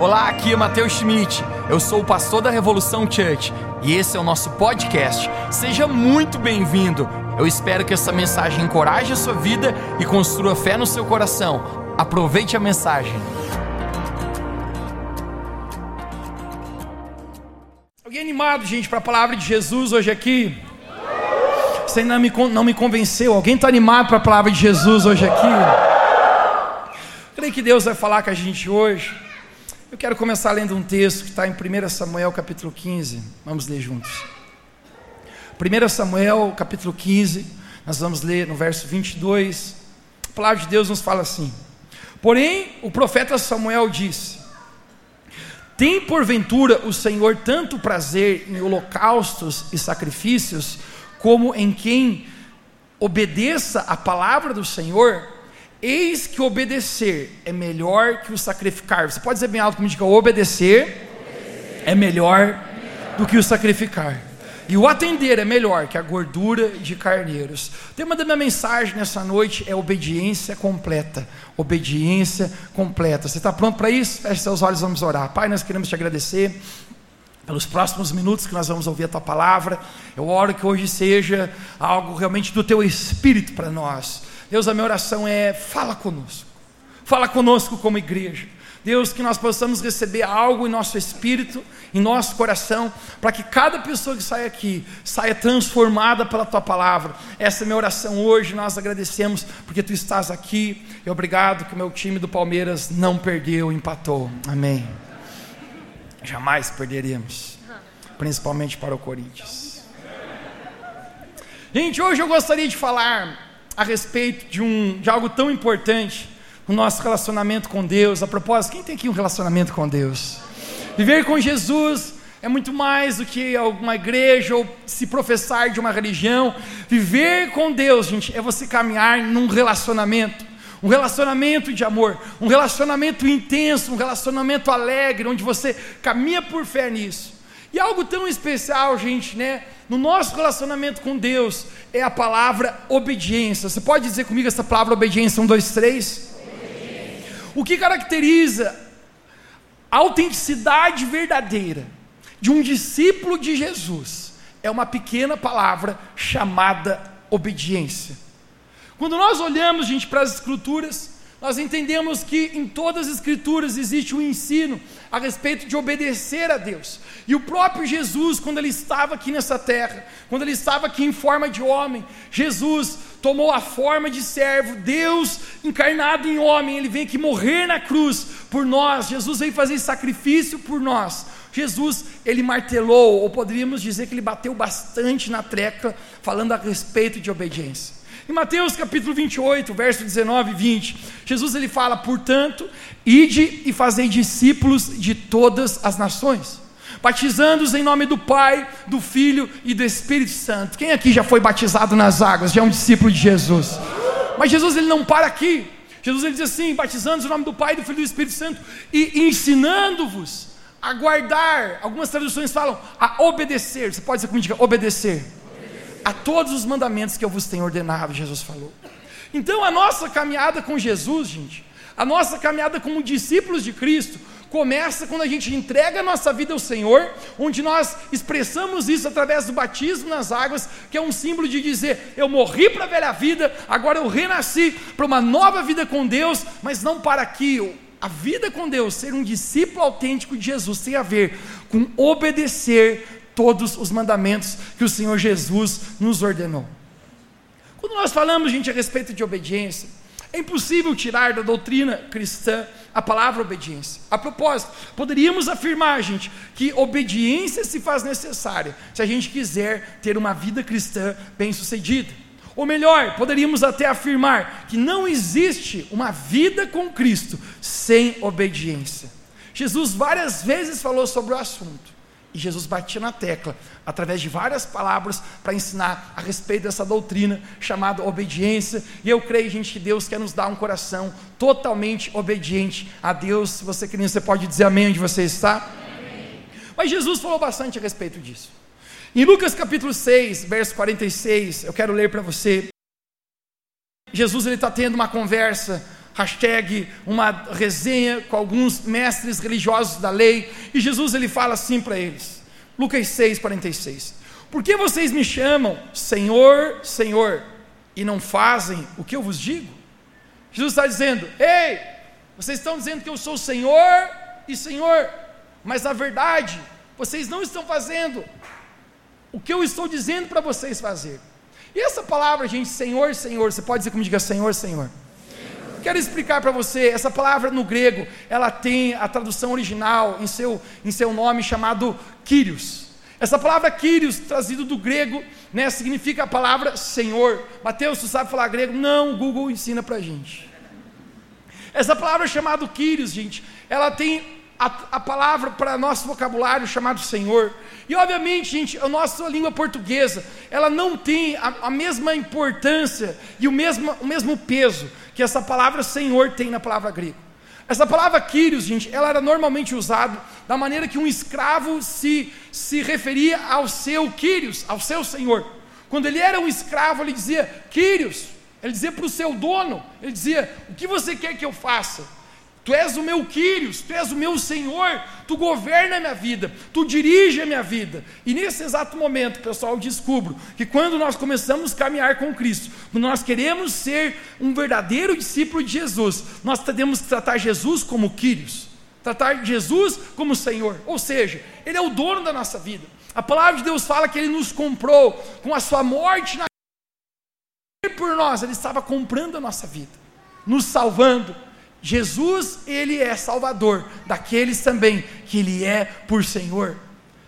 Olá, aqui é Matheus Schmidt. Eu sou o pastor da Revolução Church e esse é o nosso podcast. Seja muito bem-vindo. Eu espero que essa mensagem encoraje a sua vida e construa fé no seu coração. Aproveite a mensagem. Alguém animado, gente, para a palavra de Jesus hoje aqui? Você ainda não me convenceu? Alguém está animado para a palavra de Jesus hoje aqui? Creio que Deus vai falar com a gente hoje. Eu quero começar lendo um texto que está em 1 Samuel capítulo 15. Vamos ler juntos. 1 Samuel capítulo 15, nós vamos ler no verso 22. A palavra de Deus nos fala assim: Porém, o profeta Samuel disse: Tem porventura o Senhor tanto prazer em holocaustos e sacrifícios, como em quem obedeça a palavra do Senhor? Eis que obedecer é melhor que o sacrificar. Você pode dizer bem alto comigo, diga, obedecer é melhor do que o sacrificar. E o atender é melhor que a gordura de carneiros. O tema da minha mensagem nessa noite é obediência completa. Obediência completa. Você está pronto para isso? Feche seus olhos, vamos orar. Pai, nós queremos te agradecer pelos próximos minutos que nós vamos ouvir a tua palavra. Eu oro que hoje seja algo realmente do teu espírito para nós. Deus, a minha oração é: fala conosco, fala conosco como igreja. Deus, que nós possamos receber algo em nosso espírito, em nosso coração, para que cada pessoa que sai aqui saia transformada pela tua palavra. Essa é a minha oração hoje. Nós agradecemos porque tu estás aqui. E obrigado que o meu time do Palmeiras não perdeu, empatou. Amém. Jamais perderemos, principalmente para o Corinthians. Gente, hoje eu gostaria de falar a respeito de, um, de algo tão importante, o nosso relacionamento com Deus. A propósito, quem tem aqui um relacionamento com Deus? Viver com Jesus é muito mais do que alguma igreja ou se professar de uma religião. Viver com Deus, gente, é você caminhar num relacionamento. Um relacionamento de amor, um relacionamento intenso, um relacionamento alegre, onde você caminha por fé nisso. E algo tão especial, gente, né? No nosso relacionamento com Deus é a palavra obediência. Você pode dizer comigo essa palavra obediência? Um, dois, três. Obediência. O que caracteriza a autenticidade verdadeira de um discípulo de Jesus é uma pequena palavra chamada obediência. Quando nós olhamos, gente, para as Escrituras, nós entendemos que em todas as Escrituras existe um ensino a respeito de obedecer a Deus. E o próprio Jesus, quando ele estava aqui nessa terra, quando ele estava aqui em forma de homem, Jesus tomou a forma de servo, Deus encarnado em homem, ele vem aqui morrer na cruz por nós. Jesus veio fazer sacrifício por nós. Jesus, ele martelou, ou poderíamos dizer que ele bateu bastante na treca, falando a respeito de obediência. Em Mateus capítulo 28, verso 19 e 20, Jesus ele fala: "Portanto, ide e fazei discípulos de todas as nações, batizando-os em nome do Pai, do Filho e do Espírito Santo". Quem aqui já foi batizado nas águas? Já é um discípulo de Jesus. Mas Jesus ele não para aqui. Jesus ele diz assim: batizando-os em nome do Pai, do Filho e do Espírito Santo e ensinando-vos a guardar. Algumas traduções falam a obedecer. Você pode dizer comigo, obedecer a todos os mandamentos que eu vos tenho ordenado, Jesus falou. Então a nossa caminhada com Jesus, gente, a nossa caminhada como discípulos de Cristo, começa quando a gente entrega a nossa vida ao Senhor, onde nós expressamos isso através do batismo nas águas, que é um símbolo de dizer: eu morri para a velha vida, agora eu renasci para uma nova vida com Deus, mas não para aqui. A vida com Deus, ser um discípulo autêntico de Jesus, tem a ver com obedecer todos os mandamentos que o Senhor Jesus nos ordenou. Quando nós falamos, gente, a respeito de obediência, é impossível tirar da doutrina cristã a palavra obediência. A propósito, poderíamos afirmar, gente, que obediência se faz necessária se a gente quiser ter uma vida cristã bem-sucedida. Ou melhor, poderíamos até afirmar que não existe uma vida com Cristo sem obediência. Jesus várias vezes falou sobre o assunto. E Jesus batia na tecla, através de várias palavras, para ensinar a respeito dessa doutrina chamada obediência. E eu creio, gente, que Deus quer nos dar um coração totalmente obediente a Deus. Se você quer, você pode dizer amém onde você está. Mas Jesus falou bastante a respeito disso. Em Lucas capítulo 6, verso 46, eu quero ler para você. Jesus ele está tendo uma conversa hashtag uma resenha com alguns mestres religiosos da lei, e Jesus ele fala assim para eles, Lucas 6, 46, por que vocês me chamam Senhor, Senhor, e não fazem o que eu vos digo? Jesus está dizendo, ei, vocês estão dizendo que eu sou Senhor e Senhor, mas na verdade, vocês não estão fazendo o que eu estou dizendo para vocês fazer. E essa palavra, gente, Senhor, Senhor, você pode dizer como diga Senhor, Senhor. Quero explicar para você, essa palavra no grego, ela tem a tradução original em seu, em seu nome chamado Kyrios. Essa palavra Kyrios, trazido do grego, né, significa a palavra Senhor. Mateus, tu sabe falar grego? Não, o Google ensina para gente. Essa palavra chamada Kyrios, gente, ela tem a, a palavra para nosso vocabulário chamado Senhor. E obviamente, gente, a nossa língua portuguesa, ela não tem a, a mesma importância e o mesmo, o mesmo peso que essa palavra Senhor tem na palavra grega. Essa palavra Kyrios, gente, ela era normalmente usada da maneira que um escravo se, se referia ao seu Kyrios, ao seu senhor. Quando ele era um escravo, ele dizia Kyrios, ele dizia para o seu dono, ele dizia: O que você quer que eu faça? Tu és o meu Quírios, tu és o meu Senhor, tu governa a minha vida, tu dirige a minha vida. E nesse exato momento, pessoal, descubro que quando nós começamos a caminhar com Cristo, quando nós queremos ser um verdadeiro discípulo de Jesus, nós temos que tratar Jesus como Quírios, tratar Jesus como Senhor, ou seja, Ele é o dono da nossa vida. A palavra de Deus fala que Ele nos comprou com a sua morte na por nós, Ele estava comprando a nossa vida, nos salvando Jesus, ele é salvador daqueles também que ele é por Senhor.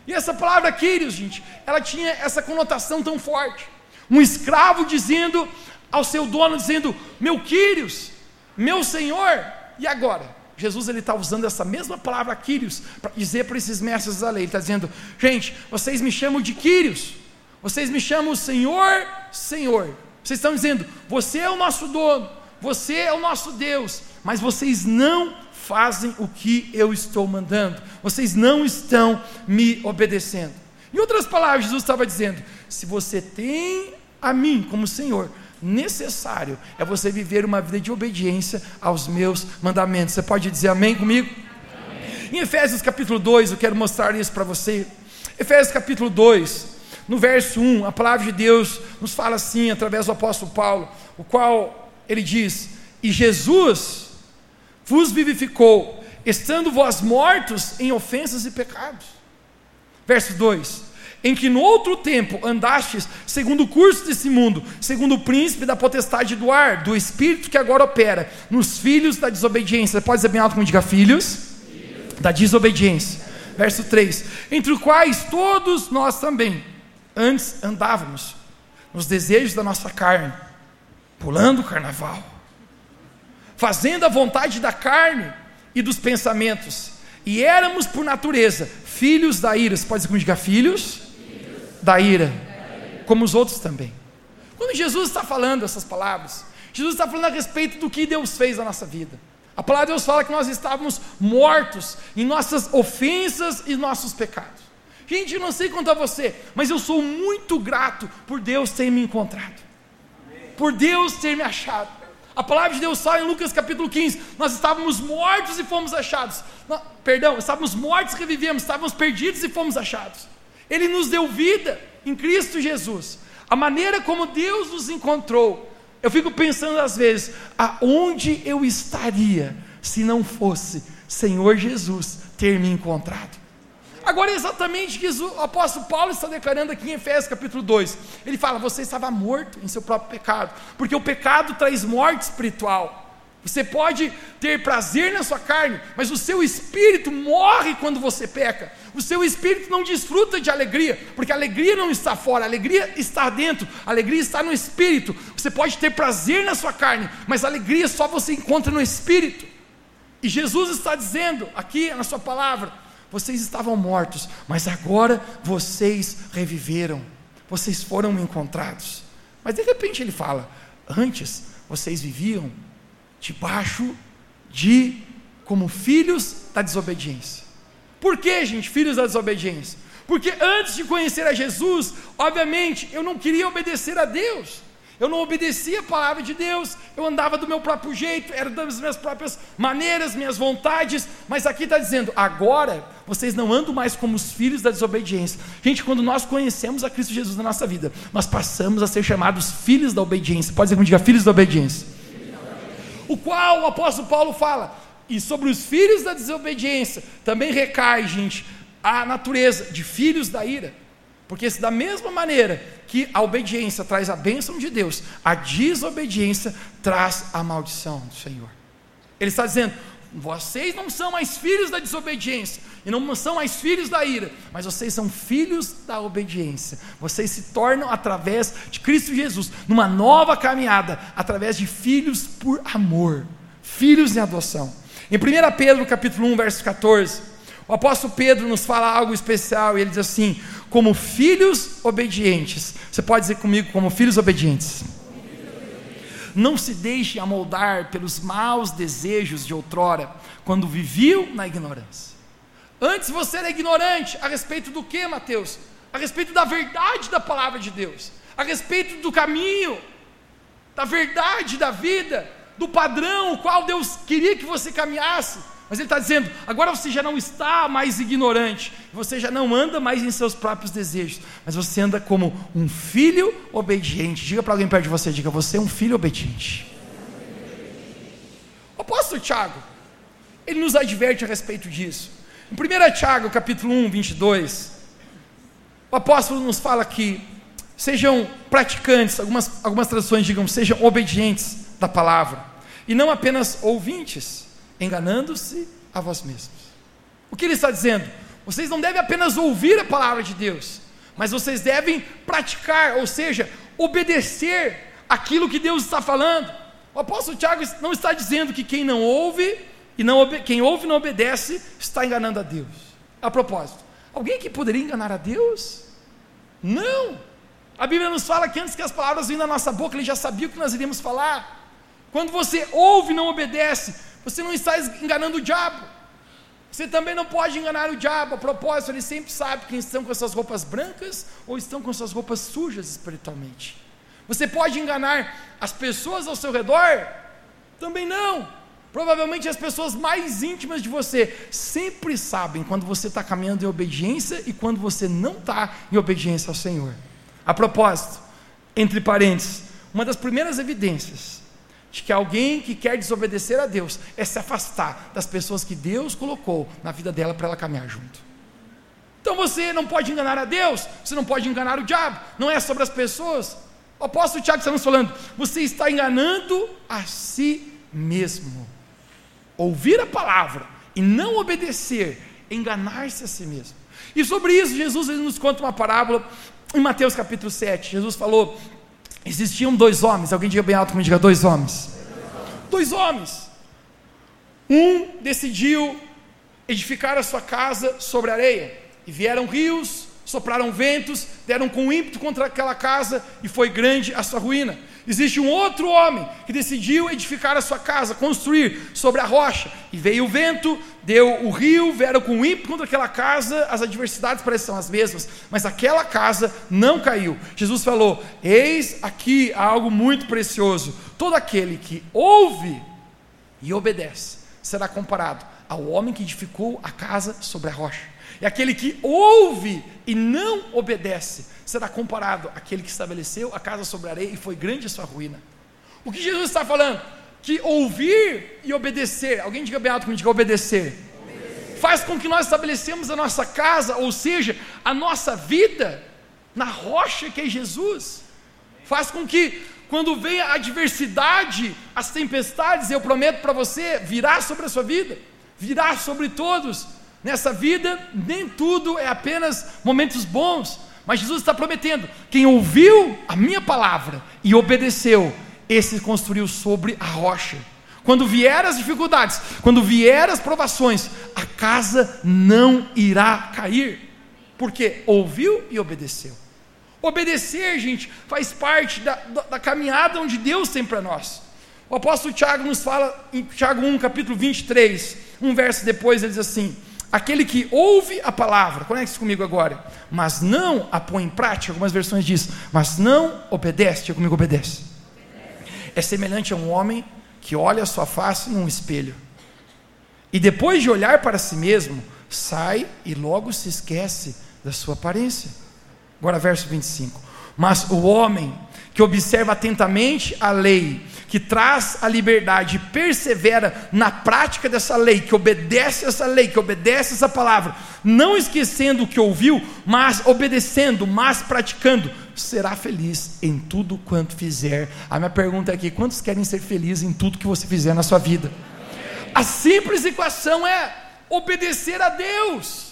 E essa palavra Quírios, gente, ela tinha essa conotação tão forte. Um escravo dizendo ao seu dono, dizendo, meu Quírios, meu Senhor, e agora? Jesus ele está usando essa mesma palavra Quírios para dizer para esses mestres da lei. Ele está dizendo, gente, vocês me chamam de Quírios, vocês me chamam Senhor, Senhor. Vocês estão dizendo, você é o nosso dono, você é o nosso Deus, mas vocês não fazem o que eu estou mandando, vocês não estão me obedecendo. Em outras palavras, Jesus estava dizendo: se você tem a mim como Senhor, necessário é você viver uma vida de obediência aos meus mandamentos. Você pode dizer amém comigo? Amém. Em Efésios capítulo 2, eu quero mostrar isso para você. Efésios capítulo 2, no verso 1, a palavra de Deus nos fala assim, através do apóstolo Paulo, o qual ele diz: E Jesus vos vivificou, estando vós mortos em ofensas e pecados. Verso 2: Em que no outro tempo andastes segundo o curso desse mundo, segundo o príncipe da potestade do ar, do espírito que agora opera, nos filhos da desobediência. Pode dizer bem alto como diga filhos? filhos. Da desobediência. Verso 3: Entre os quais todos nós também antes andávamos, nos desejos da nossa carne, pulando o carnaval fazendo a vontade da carne e dos pensamentos. E éramos, por natureza, filhos da ira. Você pode dizer filhos? filhos. Da, ira, da ira, como os outros também. Quando Jesus está falando essas palavras, Jesus está falando a respeito do que Deus fez na nossa vida. A palavra de Deus fala que nós estávamos mortos em nossas ofensas e nossos pecados. Gente, eu não sei a você, mas eu sou muito grato por Deus ter me encontrado, por Deus ter me achado. A palavra de Deus fala em Lucas capítulo 15: nós estávamos mortos e fomos achados. Não, perdão, estávamos mortos e revivemos, estávamos perdidos e fomos achados. Ele nos deu vida em Cristo Jesus. A maneira como Deus nos encontrou, eu fico pensando às vezes, aonde eu estaria se não fosse Senhor Jesus ter me encontrado? Agora, exatamente que o apóstolo Paulo está declarando aqui em Efésios capítulo 2. Ele fala: Você estava morto em seu próprio pecado, porque o pecado traz morte espiritual. Você pode ter prazer na sua carne, mas o seu espírito morre quando você peca. O seu espírito não desfruta de alegria, porque a alegria não está fora, a alegria está dentro, a alegria está no espírito. Você pode ter prazer na sua carne, mas a alegria só você encontra no espírito. E Jesus está dizendo aqui na sua palavra vocês estavam mortos, mas agora vocês reviveram, vocês foram encontrados. Mas de repente ele fala: antes vocês viviam debaixo de como filhos da desobediência. Por que, gente, filhos da desobediência? Porque antes de conhecer a Jesus, obviamente, eu não queria obedecer a Deus. Eu não obedecia a palavra de Deus, eu andava do meu próprio jeito, era das minhas próprias maneiras, minhas vontades, mas aqui está dizendo: agora vocês não andam mais como os filhos da desobediência. Gente, quando nós conhecemos a Cristo Jesus na nossa vida, nós passamos a ser chamados filhos da obediência. Pode dizer como diga, filhos da obediência. O qual o apóstolo Paulo fala, e sobre os filhos da desobediência também recai, gente, a natureza de filhos da ira. Porque se da mesma maneira que a obediência traz a bênção de Deus, a desobediência traz a maldição do Senhor. Ele está dizendo: vocês não são mais filhos da desobediência e não são mais filhos da ira, mas vocês são filhos da obediência. Vocês se tornam através de Cristo Jesus, numa nova caminhada, através de filhos por amor, filhos em adoção. Em 1 Pedro, capítulo 1, verso 14, o apóstolo Pedro nos fala algo especial, e ele diz assim: como filhos obedientes. Você pode dizer comigo, como filhos obedientes. Não se deixe amoldar pelos maus desejos de outrora, quando viviam na ignorância. Antes você era ignorante a respeito do que, Mateus? A respeito da verdade da palavra de Deus, a respeito do caminho, da verdade da vida, do padrão o qual Deus queria que você caminhasse. Mas ele está dizendo: agora você já não está mais ignorante, você já não anda mais em seus próprios desejos, mas você anda como um filho obediente. Diga para alguém perto de você: diga, você é um filho obediente. O apóstolo Tiago, ele nos adverte a respeito disso. Em 1 Tiago, capítulo 1, 22, o apóstolo nos fala que sejam praticantes, algumas, algumas traduções digam, sejam obedientes da palavra, e não apenas ouvintes enganando-se a vós mesmos. O que ele está dizendo? Vocês não devem apenas ouvir a palavra de Deus, mas vocês devem praticar, ou seja, obedecer aquilo que Deus está falando. O apóstolo Tiago não está dizendo que quem não ouve e não quem ouve e não obedece está enganando a Deus. A propósito, alguém que poderia enganar a Deus? Não. A Bíblia nos fala que antes que as palavras vinham da nossa boca, ele já sabia o que nós iríamos falar. Quando você ouve e não obedece, você não está enganando o diabo. Você também não pode enganar o diabo. A propósito, ele sempre sabe quem estão com suas roupas brancas ou estão com suas roupas sujas espiritualmente. Você pode enganar as pessoas ao seu redor? Também não. Provavelmente as pessoas mais íntimas de você sempre sabem quando você está caminhando em obediência e quando você não está em obediência ao Senhor. A propósito, entre parênteses, uma das primeiras evidências de que alguém que quer desobedecer a Deus é se afastar das pessoas que Deus colocou na vida dela para ela caminhar junto. Então você não pode enganar a Deus, você não pode enganar o diabo, não é sobre as pessoas. O apóstolo Tiago está nos falando, você está enganando a si mesmo. Ouvir a palavra e não obedecer, enganar-se a si mesmo. E sobre isso, Jesus nos conta uma parábola em Mateus capítulo 7. Jesus falou Existiam dois homens, alguém diga bem alto como diga dois homens. Dois homens. Um decidiu edificar a sua casa sobre areia, e vieram rios, sopraram ventos, deram com ímpeto contra aquela casa, e foi grande a sua ruína. Existe um outro homem que decidiu edificar a sua casa, construir sobre a rocha. E veio o vento, deu o rio, vieram com ímpeto contra aquela casa, as adversidades parecem as mesmas, mas aquela casa não caiu. Jesus falou: Eis aqui algo muito precioso. Todo aquele que ouve e obedece será comparado ao homem que edificou a casa sobre a rocha. E aquele que ouve e não obedece será comparado àquele que estabeleceu a casa sobre a areia e foi grande a sua ruína. O que Jesus está falando? Que ouvir e obedecer, alguém diga bem alto comigo, diga obedecer, obedecer, faz com que nós estabelecemos a nossa casa, ou seja, a nossa vida, na rocha que é Jesus. Faz com que, quando vem a adversidade, as tempestades, eu prometo para você, virá sobre a sua vida, virá sobre todos Nessa vida, nem tudo é apenas momentos bons, mas Jesus está prometendo: quem ouviu a minha palavra e obedeceu, esse construiu sobre a rocha. Quando vier as dificuldades, quando vier as provações, a casa não irá cair, porque ouviu e obedeceu. Obedecer, gente, faz parte da, da, da caminhada onde Deus tem para nós. O apóstolo Tiago nos fala em Tiago 1, capítulo 23, um verso depois, ele diz assim: aquele que ouve a palavra, conecte-se comigo agora, mas não a põe em prática, algumas versões diz, mas não obedece, diga comigo, obedece. é semelhante a um homem que olha a sua face num espelho. E depois de olhar para si mesmo, sai e logo se esquece da sua aparência. Agora, verso 25. Mas o homem que observa atentamente a lei, que traz a liberdade persevera na prática dessa lei, que obedece essa lei, que obedece essa palavra, não esquecendo o que ouviu, mas obedecendo, mas praticando, será feliz em tudo quanto fizer. A minha pergunta é aqui: quantos querem ser felizes em tudo que você fizer na sua vida? A simples equação é obedecer a Deus.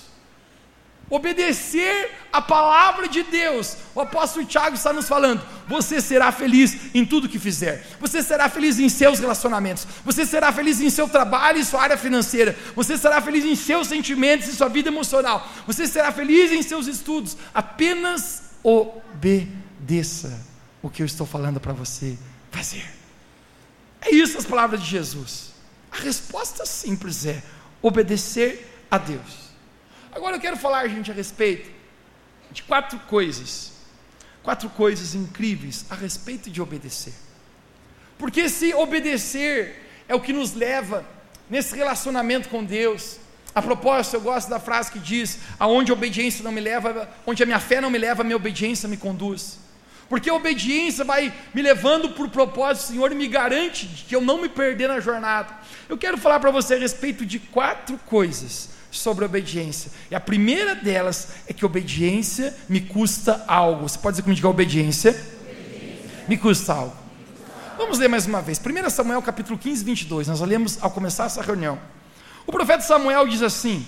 Obedecer a palavra de Deus. O apóstolo Tiago está nos falando: você será feliz em tudo que fizer. Você será feliz em seus relacionamentos. Você será feliz em seu trabalho e sua área financeira. Você será feliz em seus sentimentos e sua vida emocional. Você será feliz em seus estudos. Apenas obedeça o que eu estou falando para você fazer. É isso as palavras de Jesus. A resposta simples é obedecer a Deus. Agora eu quero falar, gente, a respeito de quatro coisas. Quatro coisas incríveis a respeito de obedecer. Porque se obedecer é o que nos leva nesse relacionamento com Deus. A propósito, eu gosto da frase que diz: aonde a obediência não me leva, onde a minha fé não me leva, a minha obediência me conduz. Porque a obediência vai me levando por propósito, Senhor, e me garante que eu não me perder na jornada. Eu quero falar para você a respeito de quatro coisas sobre obediência. E a primeira delas é que obediência me custa algo. Você pode dizer comigo que obediência, obediência. me custa algo. Vamos ler mais uma vez. 1 Samuel capítulo 15, 22. Nós lemos ao começar essa reunião. O profeta Samuel diz assim: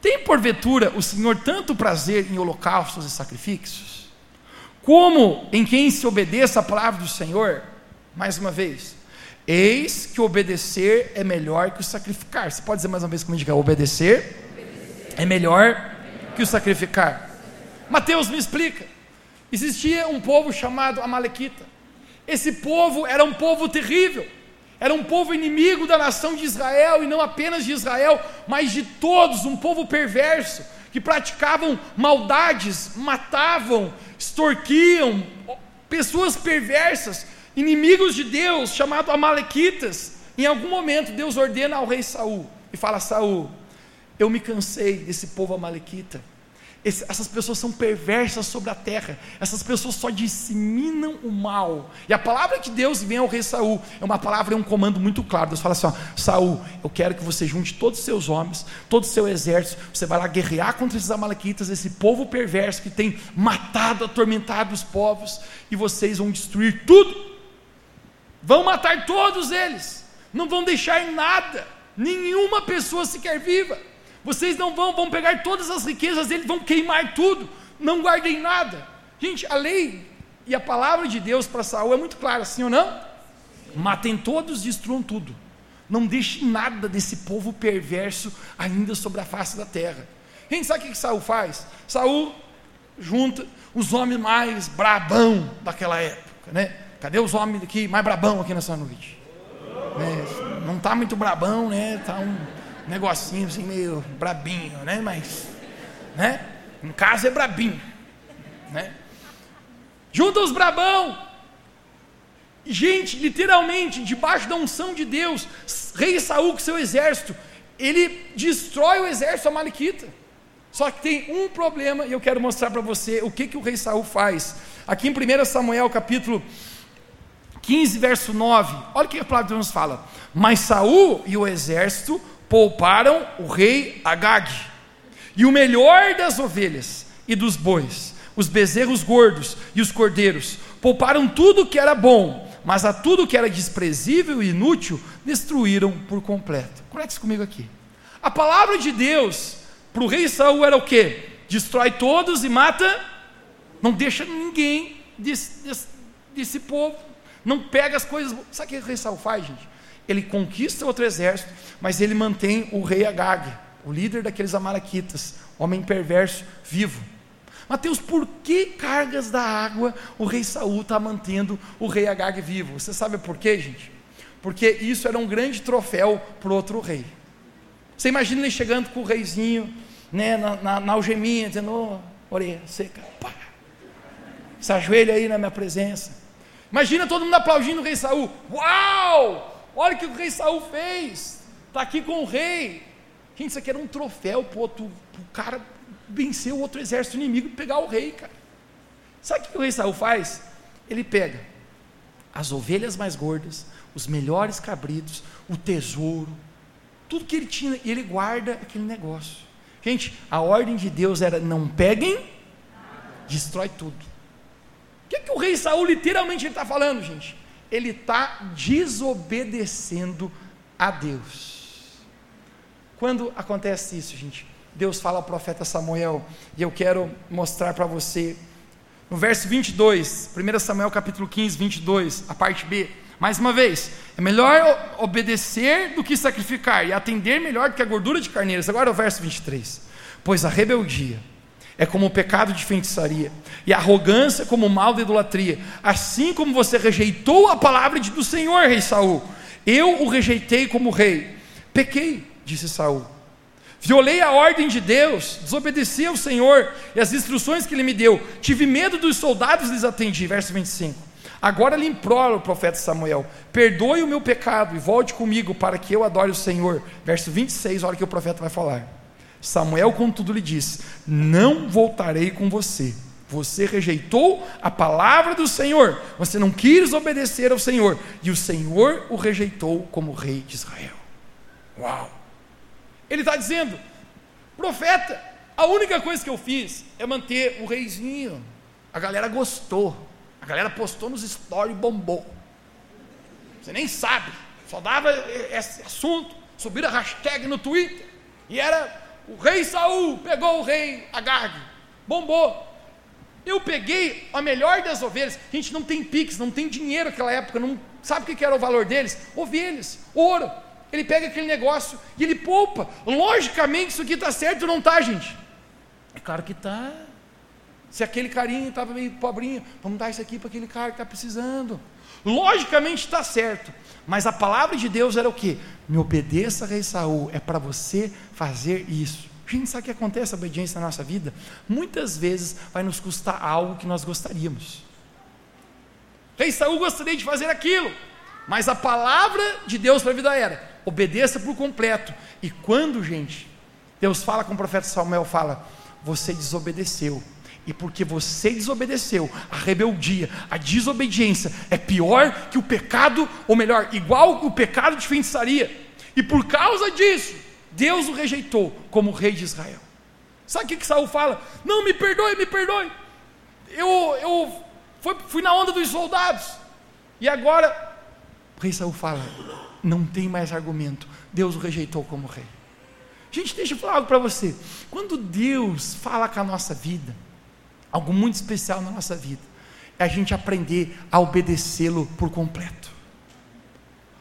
Tem porventura o Senhor tanto prazer em holocaustos e sacrifícios, como em quem se obedeça a palavra do Senhor? Mais uma vez, Eis que obedecer é melhor que o sacrificar. Você pode dizer mais uma vez como indicar: obedecer, obedecer. é melhor que o sacrificar. Mateus me explica. Existia um povo chamado Amalequita. Esse povo era um povo terrível. Era um povo inimigo da nação de Israel e não apenas de Israel, mas de todos, um povo perverso que praticavam maldades, matavam, extorquiam, pessoas perversas inimigos de Deus, chamados Amalequitas. Em algum momento Deus ordena ao rei Saul e fala: Saul, eu me cansei desse povo amalequita. Essas pessoas são perversas sobre a terra. Essas pessoas só disseminam o mal. E a palavra que Deus vem ao rei Saul é uma palavra, é um comando muito claro. Deus fala assim: ó, Saul, eu quero que você junte todos os seus homens, todo o seu exército. Você vai lá guerrear contra esses amalequitas, esse povo perverso que tem matado, atormentado os povos, e vocês vão destruir tudo Vão matar todos eles. Não vão deixar nada. Nenhuma pessoa sequer viva. Vocês não vão, vão pegar todas as riquezas deles, vão queimar tudo. Não guardem nada. Gente, a lei e a palavra de Deus para Saul é muito clara, sim ou não? Matem todos, destruam tudo. Não deixem nada desse povo perverso ainda sobre a face da terra. Gente, sabe o que Saul faz? Saul junta os homens mais brabão daquela época, né? Cadê os homens aqui mais brabão aqui nessa noite? É, não está muito brabão, né? Tá um negocinho assim meio brabinho, né? Mas, né? Em casa é brabinho, né? Junta os brabão. Gente, literalmente, debaixo da unção de Deus, rei Saul com seu exército, ele destrói o exército amalequita. Só que tem um problema e eu quero mostrar para você o que, que o rei Saul faz. Aqui em 1 Samuel, capítulo 15, verso 9. Olha o que a palavra de Deus nos fala. Mas Saul e o exército pouparam o rei Agag, e o melhor das ovelhas e dos bois, os bezerros gordos e os cordeiros, pouparam tudo que era bom, mas a tudo que era desprezível e inútil, destruíram por completo. Conecte comigo aqui. A palavra de Deus para o rei Saul era o que? Destrói todos e mata, não deixa ninguém desse, desse, desse povo não pega as coisas. Sabe o que o rei Saul faz, gente? Ele conquista outro exército, mas ele mantém o rei Agag, o líder daqueles amalequitas, homem perverso, vivo. Mateus, por que cargas da água o rei Saul está mantendo o rei Agag vivo? Você sabe por quê, gente? Porque isso era um grande troféu para outro rei. Você imagina ele chegando com o reizinho, né, na, na, na algeminha, dizendo, oh, orelha seca, pá, se ajoelha aí na minha presença. Imagina todo mundo aplaudindo o rei Saul. Uau! Olha o que o rei Saul fez. Está aqui com o rei. Gente, isso aqui era um troféu para o cara vencer o outro exército inimigo e pegar o rei, cara. Sabe o que o rei Saul faz? Ele pega as ovelhas mais gordas, os melhores cabritos, o tesouro, tudo que ele tinha, e ele guarda aquele negócio. Gente, a ordem de Deus era: não peguem, destrói tudo. O que, que o rei Saul literalmente está falando, gente? Ele está desobedecendo a Deus. Quando acontece isso, gente, Deus fala ao profeta Samuel, e eu quero mostrar para você, no verso 22, 1 Samuel capítulo 15, 22, a parte B, mais uma vez, é melhor obedecer do que sacrificar, e atender melhor do que a gordura de carneiros. Agora o verso 23. Pois a rebeldia é como o pecado de feitiçaria, e a arrogância como o mal da idolatria. Assim como você rejeitou a palavra do Senhor, rei Saul, eu o rejeitei como rei. Pequei disse Saul. Violei a ordem de Deus, desobedeci ao Senhor e as instruções que ele me deu. Tive medo dos soldados e lhes atendi. Verso 25. Agora lhe imploro o profeta Samuel: perdoe o meu pecado e volte comigo para que eu adore o Senhor. Verso 26, olha o que o profeta vai falar. Samuel, contudo, lhe disse: Não voltarei com você. Você rejeitou a palavra do Senhor. Você não quis obedecer ao Senhor. E o Senhor o rejeitou como rei de Israel. Uau! Ele está dizendo, profeta, a única coisa que eu fiz é manter o reizinho. A galera gostou. A galera postou nos stories e bombou. Você nem sabe. Só dava esse assunto. Subiram a hashtag no Twitter. E era o rei Saul pegou o rei Agag. Bombou. Eu peguei a melhor das ovelhas. Gente, não tem pix, não tem dinheiro naquela época. Não sabe o que era o valor deles? Ovelhas, ouro. Ele pega aquele negócio e ele poupa. Logicamente, isso aqui está certo ou não está, gente? É claro que está. Se aquele carinho estava meio pobrinho, vamos dar isso aqui para aquele cara que está precisando. Logicamente está certo. Mas a palavra de Deus era o que? Me obedeça, rei Saul, é para você fazer isso. Gente, sabe o que acontece a obediência na nossa vida? Muitas vezes vai nos custar algo que nós gostaríamos. Rei Saul gostaria de fazer aquilo, mas a palavra de Deus para a vida era: obedeça por completo. E quando, gente, Deus fala com o profeta Samuel, fala: você desobedeceu. E porque você desobedeceu, a rebeldia, a desobediência é pior que o pecado, ou melhor, igual que o pecado de feitiçaria. E por causa disso, Deus o rejeitou como rei de Israel. Sabe o que, Saul fala? Não, me perdoe, me perdoe. Eu, eu fui, fui na onda dos soldados. E agora, o rei Saul fala: não tem mais argumento. Deus o rejeitou como rei. Gente, deixa eu falar algo para você. Quando Deus fala com a nossa vida, algo muito especial na nossa vida, é a gente aprender a obedecê-lo por completo.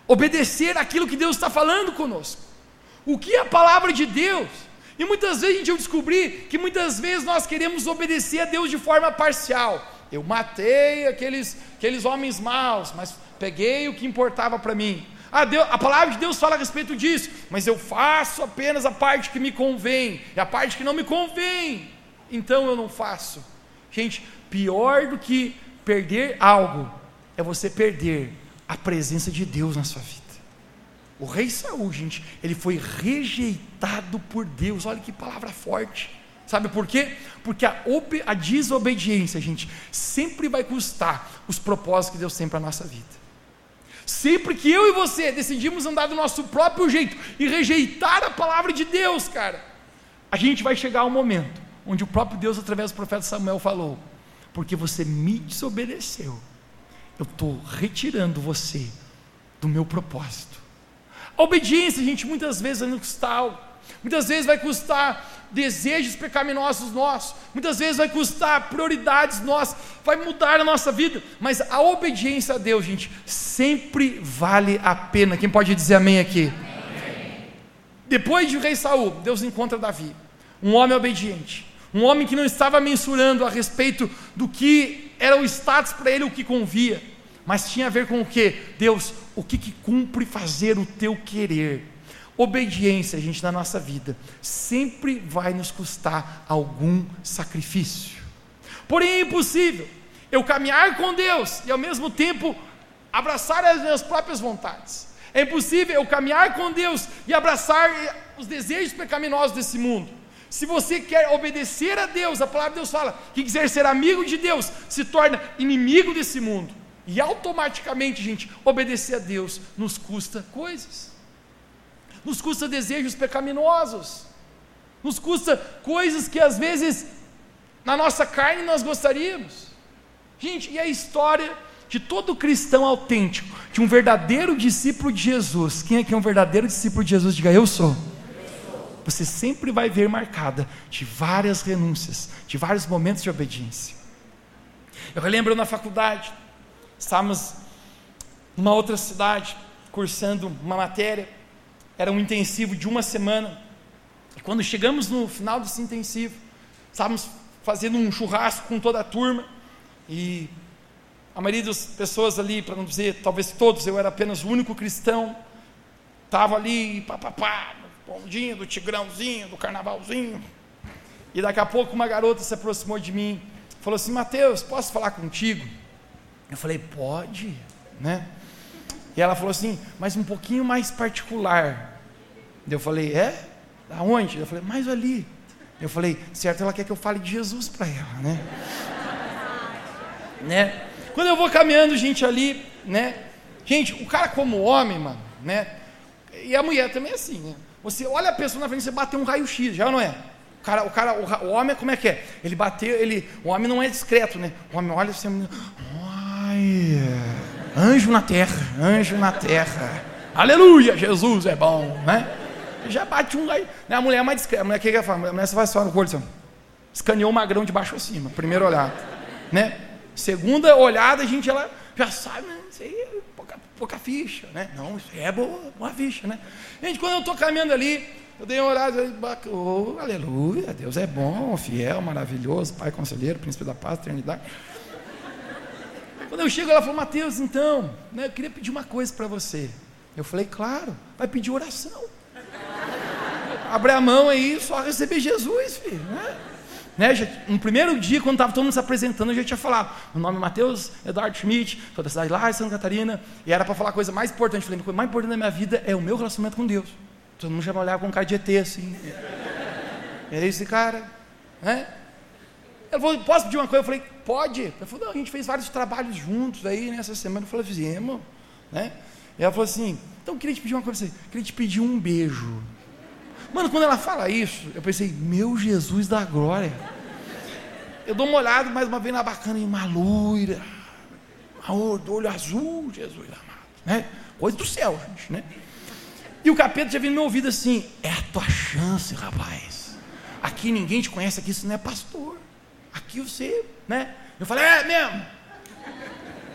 Obedecer aquilo que Deus está falando conosco. O que é a palavra de Deus? E muitas vezes eu descobri que muitas vezes nós queremos obedecer a Deus de forma parcial. Eu matei aqueles, aqueles homens maus, mas peguei o que importava para mim. Ah, Deus, a palavra de Deus fala a respeito disso, mas eu faço apenas a parte que me convém, e a parte que não me convém, então eu não faço. Gente, pior do que perder algo é você perder a presença de Deus na sua vida. O rei Saul, gente, ele foi rejeitado por Deus. Olha que palavra forte. Sabe por quê? Porque a, a desobediência, gente, sempre vai custar os propósitos que Deus tem para a nossa vida. Sempre que eu e você decidimos andar do nosso próprio jeito e rejeitar a palavra de Deus, cara, a gente vai chegar ao momento onde o próprio Deus, através do profeta Samuel, falou: Porque você me desobedeceu, eu estou retirando você do meu propósito. A obediência, gente, muitas vezes vai nos custar algo, muitas vezes vai custar desejos pecaminosos nossos, muitas vezes vai custar prioridades nossas, vai mudar a nossa vida, mas a obediência a Deus, gente, sempre vale a pena. Quem pode dizer amém aqui? Amém. Depois de rei Saul, Deus encontra Davi, um homem obediente, um homem que não estava mensurando a respeito do que era o status para ele, o que convia, mas tinha a ver com o que? Deus, o que, que cumpre fazer o teu querer? Obediência, gente, na nossa vida, sempre vai nos custar algum sacrifício. Porém, é impossível eu caminhar com Deus e ao mesmo tempo abraçar as minhas próprias vontades. É impossível eu caminhar com Deus e abraçar os desejos pecaminosos desse mundo. Se você quer obedecer a Deus, a palavra de Deus fala que quiser ser amigo de Deus, se torna inimigo desse mundo. E automaticamente, gente, obedecer a Deus nos custa coisas, nos custa desejos pecaminosos, nos custa coisas que às vezes na nossa carne nós gostaríamos. Gente, e a história de todo cristão autêntico, de um verdadeiro discípulo de Jesus. Quem é que é um verdadeiro discípulo de Jesus? Diga, eu sou você sempre vai ver marcada de várias renúncias, de vários momentos de obediência. Eu lembro na faculdade, estávamos numa outra cidade, cursando uma matéria, era um intensivo de uma semana, e quando chegamos no final desse intensivo, estávamos fazendo um churrasco com toda a turma, e a maioria das pessoas ali, para não dizer talvez todos, eu era apenas o único cristão, estava ali, papapá, bondinho, do tigrãozinho, do carnavalzinho. E daqui a pouco uma garota se aproximou de mim, falou assim: Mateus, posso falar contigo? Eu falei: pode, né? E ela falou assim: mas um pouquinho mais particular. Eu falei: é? Aonde? Eu falei: mais ali. Eu falei: certo, ela quer que eu fale de Jesus para ela, né? né? Quando eu vou caminhando, gente, ali, né? Gente, o cara como homem, mano, né? E a mulher também é assim, né? Você olha a pessoa na frente, você bateu um raio-x, já não é? O cara, o cara, o, o, homem, como é que é? Ele bateu, ele, o homem não é discreto, né? O homem olha assim, ai, anjo na terra, anjo na terra, aleluia, Jesus é bom, né? Já bate um raio, né? A mulher é mais discreta, a mulher que quer falar, a mulher você vai só no olho, assim, escaneou o magrão de baixo a cima, primeiro olhada, né? Segunda olhada, a gente, ela já sabe, né? É pouca, ficha, né? Não, isso é boa, boa ficha, né? Gente, quando eu estou caminhando ali, eu dei uma olhada, oh, aleluia, Deus é bom, fiel, maravilhoso, Pai conselheiro, príncipe da paz, eternidade. Quando eu chego, ela falou, Mateus, então, né, eu queria pedir uma coisa para você. Eu falei, claro, vai pedir oração. Abre a mão aí, só receber Jesus, filho, né? Né, já, no primeiro dia, quando estava todo mundo se apresentando, eu já tinha falado. Meu nome é Matheus Eduardo Schmidt, sou da cidade lá em Santa Catarina, e era para falar a coisa mais importante. Eu falei, a coisa mais importante da minha vida é o meu relacionamento com Deus. Todo mundo já me olhava com um cara de ET, assim. É esse cara, né? Ele falou, posso pedir uma coisa? Eu falei, pode. Ele falou, não, a gente fez vários trabalhos juntos aí nessa semana. Eu falei, fizemos, né? E ela falou assim, então eu queria te pedir uma coisa, eu queria te pedir um beijo. Mano, quando ela fala isso, eu pensei, meu Jesus da glória. Eu dou uma olhada mais uma vez na bacana, e uma loira, do olho azul, Jesus amado, né? Coisa do céu, gente, né? E o capeta já vindo no meu ouvido assim: é a tua chance, rapaz. Aqui ninguém te conhece, aqui você não é pastor. Aqui você, né? Eu falei: é mesmo.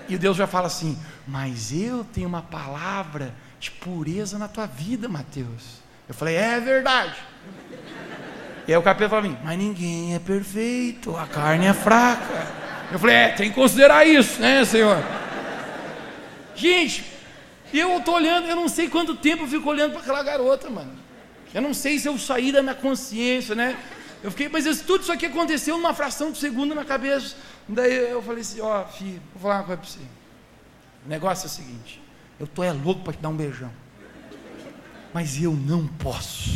E Deus já fala assim: mas eu tenho uma palavra de pureza na tua vida, Mateus. Eu falei, é verdade. E aí o capeta falou mim, mas ninguém é perfeito, a carne é fraca. Eu falei, é, tem que considerar isso, né, Senhor? Gente, eu estou olhando, eu não sei quanto tempo eu fico olhando para aquela garota, mano. Eu não sei se eu saí da minha consciência, né? Eu fiquei, mas isso, tudo isso aqui aconteceu numa fração de segundo na cabeça. Daí eu falei assim, ó, oh, filho, vou falar uma coisa para você. O negócio é o seguinte, eu tô é louco para te dar um beijão mas eu não posso.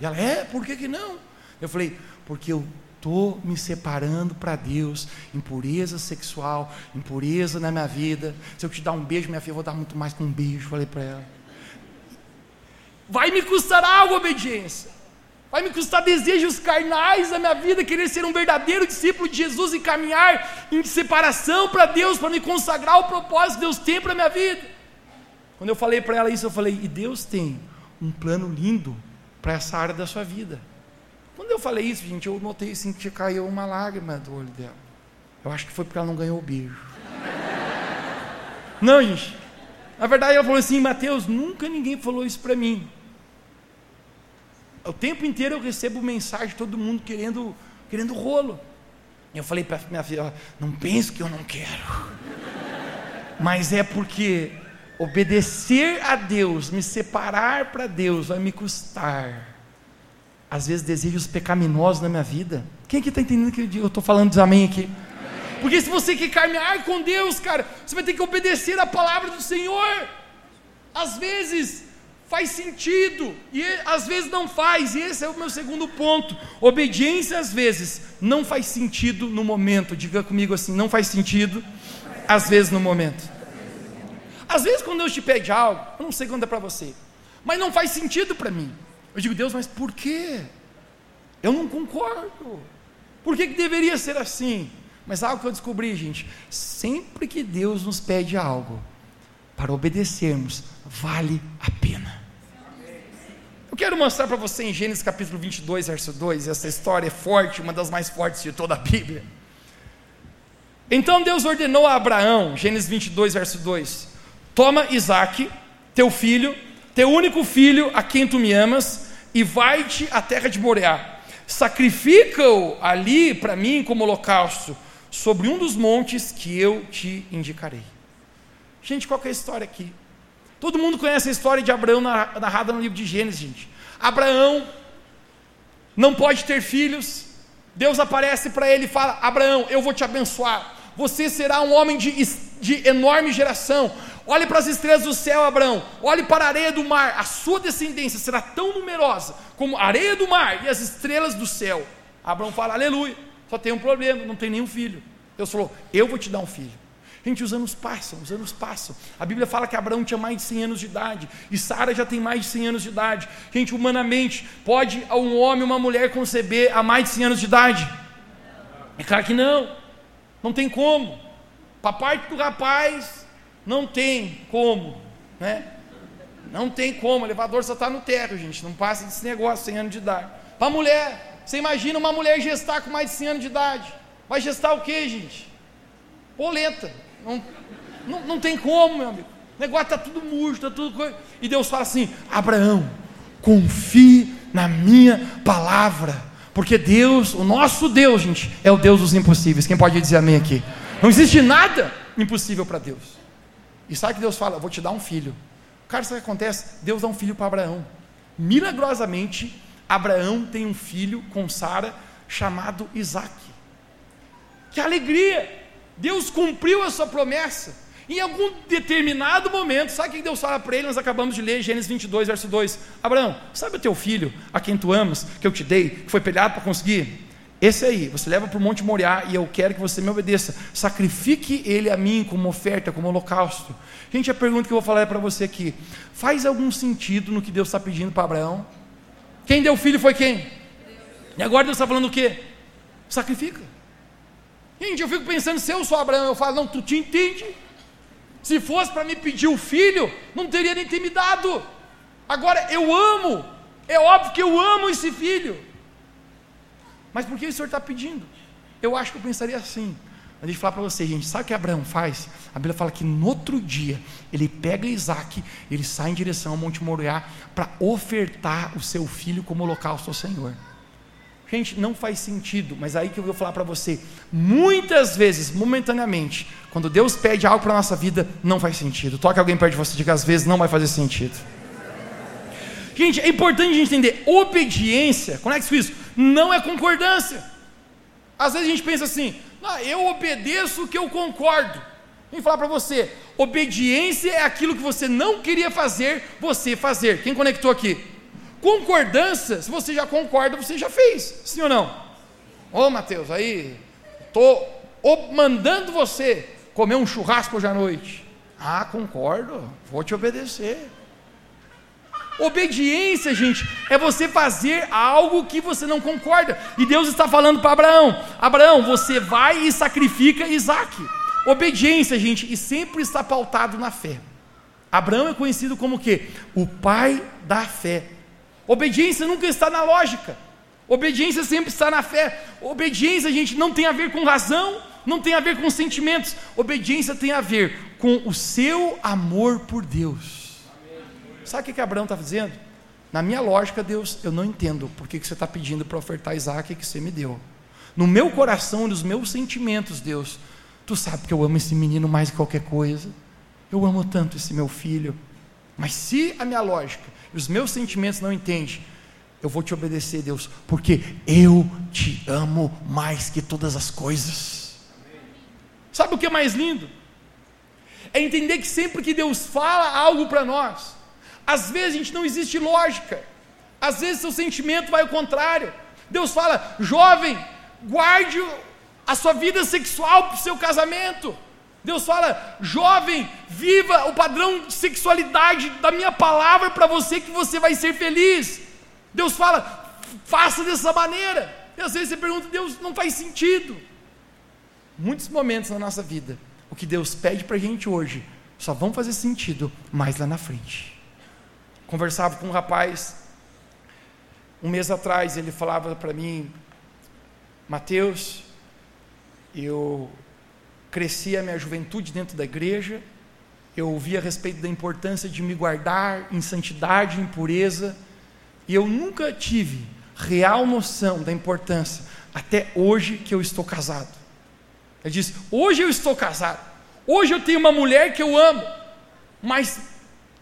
E ela, é, por que, que não? Eu falei, porque eu estou me separando para Deus, impureza sexual, impureza na minha vida. Se eu te dar um beijo, minha filha, eu vou dar muito mais que um beijo, falei para ela. Vai me custar algo obediência. Vai me custar desejos carnais da minha vida, querer ser um verdadeiro discípulo de Jesus e caminhar em separação para Deus, para me consagrar ao propósito que Deus tem para a minha vida. Quando eu falei para ela isso, eu falei, e Deus tem um plano lindo para essa área da sua vida. Quando eu falei isso, gente, eu notei assim que caiu uma lágrima do olho dela. Eu acho que foi porque ela não ganhou o beijo. Não, gente. Na verdade, ela falou assim: Mateus, nunca ninguém falou isso para mim. O tempo inteiro eu recebo mensagem de todo mundo querendo, querendo rolo. Eu falei para minha filha: não pense que eu não quero. Mas é porque obedecer a Deus, me separar para Deus, vai me custar. Às vezes, desejos pecaminosos na minha vida. Quem aqui está entendendo que eu estou falando de amém aqui? Porque se você quer caminhar com Deus, cara, você vai ter que obedecer a palavra do Senhor. Às vezes faz sentido e às vezes não faz. E esse é o meu segundo ponto. Obediência às vezes não faz sentido no momento. Diga comigo assim, não faz sentido às vezes no momento. Às vezes quando Deus te pede algo, eu não sei quando é para você, mas não faz sentido para mim. Eu digo, Deus, mas por quê? Eu não concordo. Por que, que deveria ser assim? Mas algo que eu descobri, gente, sempre que Deus nos pede algo para obedecermos, vale a pena. Eu quero mostrar para você em Gênesis capítulo 22, verso 2, essa história é forte, uma das mais fortes de toda a Bíblia. Então Deus ordenou a Abraão, Gênesis 22, verso 2: Toma Isaac, teu filho, teu único filho, a quem tu me amas, e vai-te à terra de Moreá sacrifica-o ali para mim como holocausto, sobre um dos montes que eu te indicarei. Gente, qual é a história aqui? Todo mundo conhece a história de Abraão narrada no livro de Gênesis, gente. Abraão não pode ter filhos. Deus aparece para ele e fala: Abraão, eu vou te abençoar. Você será um homem de, de enorme geração. Olhe para as estrelas do céu, Abraão. Olhe para a areia do mar. A sua descendência será tão numerosa como a areia do mar e as estrelas do céu. Abraão fala, aleluia. Só tem um problema, não tem nenhum filho. Deus falou, eu vou te dar um filho. Gente, os anos passam, os anos passam. A Bíblia fala que Abraão tinha mais de 100 anos de idade e Sara já tem mais de 100 anos de idade. Gente, humanamente, pode um homem, uma mulher conceber a mais de 100 anos de idade? É claro que não. Não tem como. Para parte do rapaz, não tem como, né? Não tem como, o elevador só está no teto, gente, não passa desse negócio, 100 anos de idade. Para mulher, você imagina uma mulher gestar com mais de 100 anos de idade, vai gestar o que, gente? Polenta, não, não, não tem como, meu amigo, o negócio está tudo murcho, está tudo coisa. E Deus fala assim, Abraão, confie na minha palavra, porque Deus, o nosso Deus, gente, é o Deus dos impossíveis, quem pode dizer amém aqui? Não existe nada impossível para Deus. E sabe que Deus fala? Vou te dar um filho. Cara, sabe o que acontece? Deus dá um filho para Abraão. Milagrosamente, Abraão tem um filho com Sara chamado Isaac. Que alegria! Deus cumpriu a sua promessa. Em algum determinado momento, sabe o que Deus fala para ele? Nós acabamos de ler Gênesis 22, verso 2. Abraão, sabe o teu filho, a quem tu amas, que eu te dei, que foi peleado para conseguir? Esse aí, você leva para o Monte Moriá e eu quero que você me obedeça. Sacrifique ele a mim como oferta, como holocausto. Gente, a pergunta que eu vou falar é para você aqui: faz algum sentido no que Deus está pedindo para Abraão? Quem deu filho foi quem? E agora Deus está falando o quê? Sacrifica. Gente, eu fico pensando, se eu sou Abraão, eu falo, não, tu te entende. Se fosse para me pedir o filho, não teria nem ter me dado. Agora, eu amo, é óbvio que eu amo esse filho. Mas por que o Senhor está pedindo? Eu acho que eu pensaria assim. Mas deixa eu falar para você, gente, sabe o que Abraão faz? A Bíblia fala que no outro dia ele pega Isaac, ele sai em direção ao Monte Moriá para ofertar o seu filho como holocausto ao Senhor. Gente, não faz sentido, mas aí que eu vou falar para você, muitas vezes, momentaneamente, quando Deus pede algo para a nossa vida, não faz sentido. Toque alguém perto de você, diga às vezes não vai fazer sentido. Gente, é importante a gente entender, obediência, conecte isso, não é concordância. Às vezes a gente pensa assim, ah, eu obedeço o que eu concordo. Vem falar para você, obediência é aquilo que você não queria fazer, você fazer. Quem conectou aqui? Concordância, se você já concorda, você já fez, sim ou não? Ô oh, Mateus, aí, estou mandando você comer um churrasco hoje à noite. Ah, concordo, vou te obedecer. Obediência, gente, é você fazer algo que você não concorda. E Deus está falando para Abraão: Abraão, você vai e sacrifica Isaac. Obediência, gente, e sempre está pautado na fé. Abraão é conhecido como o quê? O pai da fé. Obediência nunca está na lógica. Obediência sempre está na fé. Obediência, gente, não tem a ver com razão, não tem a ver com sentimentos. Obediência tem a ver com o seu amor por Deus. Sabe o que, Abraão está dizendo? Na minha lógica, Deus, eu não entendo por que, que você está pedindo para ofertar Isaac que você me deu. No meu coração, nos meus sentimentos, Deus, tu sabe que eu amo esse menino mais que qualquer coisa. Eu amo tanto esse meu filho. Mas se a minha lógica e os meus sentimentos não entendem, eu vou te obedecer, Deus, porque eu te amo mais que todas as coisas. Sabe o que é mais lindo? É entender que sempre que Deus fala algo para nós, às vezes a gente não existe lógica, às vezes seu sentimento vai ao contrário. Deus fala, jovem, guarde a sua vida sexual para o seu casamento. Deus fala, jovem, viva o padrão de sexualidade da minha palavra para você que você vai ser feliz. Deus fala, faça dessa maneira. E às vezes você pergunta, Deus, não faz sentido. Muitos momentos na nossa vida, o que Deus pede para a gente hoje, só vão fazer sentido mais lá na frente. Conversava com um rapaz, um mês atrás, ele falava para mim, Mateus, eu cresci a minha juventude dentro da igreja, eu ouvi a respeito da importância de me guardar em santidade, em pureza, e eu nunca tive real noção da importância, até hoje que eu estou casado. Ele diz: Hoje eu estou casado, hoje eu tenho uma mulher que eu amo, mas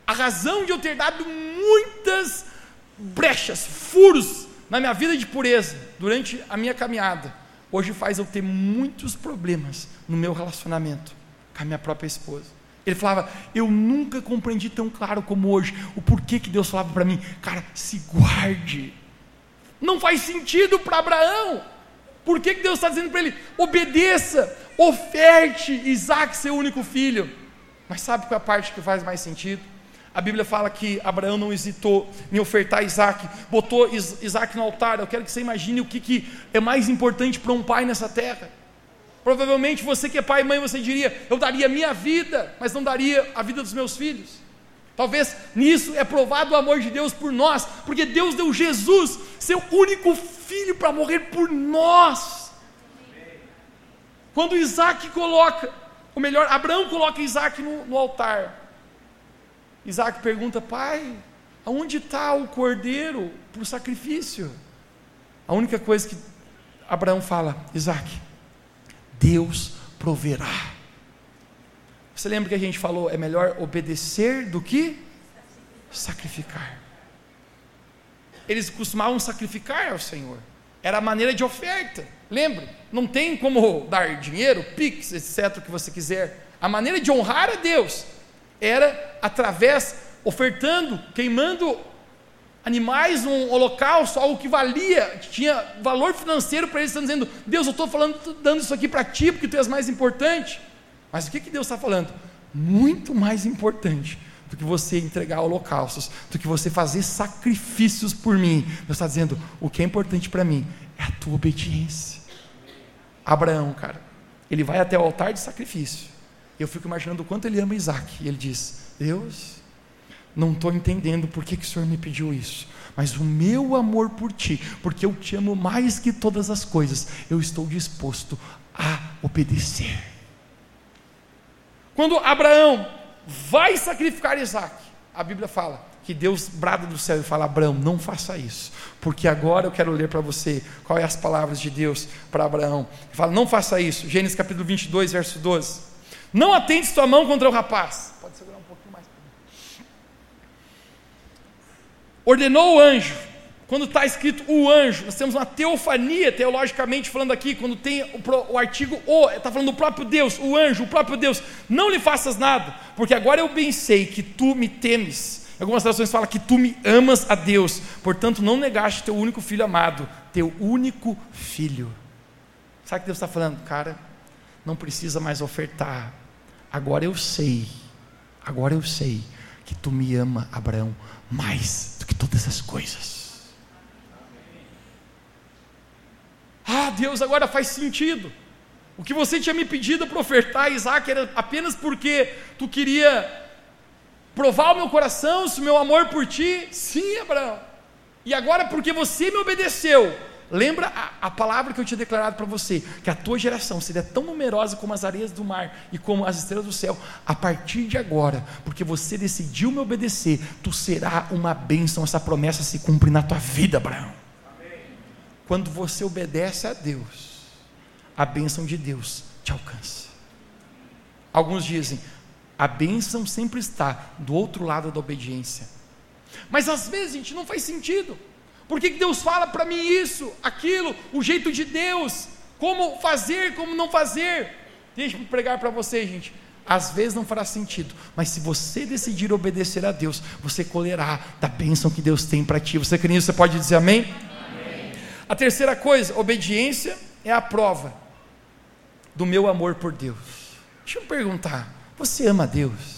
a razão de eu ter dado muitas brechas, furos na minha vida de pureza durante a minha caminhada, hoje faz eu ter muitos problemas no meu relacionamento com a minha própria esposa. Ele falava, eu nunca compreendi tão claro como hoje o porquê que Deus falava para mim, cara, se guarde. Não faz sentido para Abraão. Por que, que Deus está dizendo para ele, obedeça, oferte Isaac, seu único filho? Mas sabe qual é a parte que faz mais sentido? A Bíblia fala que Abraão não hesitou em ofertar Isaac, botou Isaac no altar. Eu quero que você imagine o que, que é mais importante para um pai nessa terra. Provavelmente você que é pai e mãe, você diria: Eu daria minha vida, mas não daria a vida dos meus filhos. Talvez nisso é provado o amor de Deus por nós, porque Deus deu Jesus, seu único filho, para morrer por nós. Quando Isaac coloca, ou melhor, Abraão coloca Isaac no, no altar, Isaac pergunta: Pai, aonde está o cordeiro para o sacrifício? A única coisa que Abraão fala: Isaac, Deus proverá. Você lembra que a gente falou: é melhor obedecer do que sacrificar? Eles costumavam sacrificar ao Senhor, era a maneira de oferta. Lembra? Não tem como dar dinheiro, pix, etc., o que você quiser. A maneira de honrar a Deus era através, ofertando, queimando animais, um holocausto, algo que valia, que tinha valor financeiro para eles, estão dizendo, Deus, eu estou falando, dando isso aqui para ti, porque tu és mais importante. Mas o que, que Deus está falando? Muito mais importante do que você entregar holocaustos, do que você fazer sacrifícios por mim. Deus está dizendo, o que é importante para mim é a tua obediência. Abraão, cara, ele vai até o altar de sacrifício. Eu fico imaginando o quanto ele ama Isaac. E ele diz: Deus, não estou entendendo por que, que o Senhor me pediu isso. Mas o meu amor por ti, porque eu te amo mais que todas as coisas, eu estou disposto a obedecer. Quando Abraão vai sacrificar Isaac, a Bíblia fala que Deus brada do céu e fala: Abraão, não faça isso, porque agora eu quero ler para você quais é as palavras de Deus para Abraão. Ele fala: Não faça isso. Gênesis capítulo 22, verso 12. Não atende sua mão contra o rapaz. Pode segurar um pouquinho mais. Ordenou o anjo. Quando está escrito o anjo, nós temos uma teofania, teologicamente falando aqui, quando tem o, o artigo o, está falando do próprio Deus, o anjo, o próprio Deus. Não lhe faças nada, porque agora eu bem sei que tu me temes. Algumas traduções falam que tu me amas a Deus, portanto não negaste teu único filho amado, teu único filho. Sabe o que Deus está falando? Cara, não precisa mais ofertar, Agora eu sei, agora eu sei que tu me ama, Abraão, mais do que todas as coisas. Ah, Deus, agora faz sentido. O que você tinha me pedido para ofertar Isaac era apenas porque tu queria provar o meu coração, o meu amor por ti. Sim, Abraão. E agora, porque você me obedeceu, Lembra a, a, palavra que eu tinha declarado para você, que a tua geração seria tão numerosa como as areias do mar e como as estrelas do céu, a partir de agora, porque você decidiu me obedecer, tu será uma bênção, essa promessa se cumpre na tua vida, Abraão. Quando você obedece a Deus, a bênção de Deus te alcança. Alguns dizem, a bênção sempre está do outro lado da obediência. Mas às vezes, gente, não faz sentido. Por que, Deus fala para mim isso, aquilo, o jeito de Deus, como fazer, como não fazer? Deixa eu pregar para você, gente. Às vezes não fará sentido, mas se você decidir obedecer a Deus, você colherá da bênção que Deus tem para ti. Você crê nisso? Você pode dizer amém? amém? A terceira coisa, obediência é a prova do meu amor por Deus. Deixa eu perguntar: você ama Deus?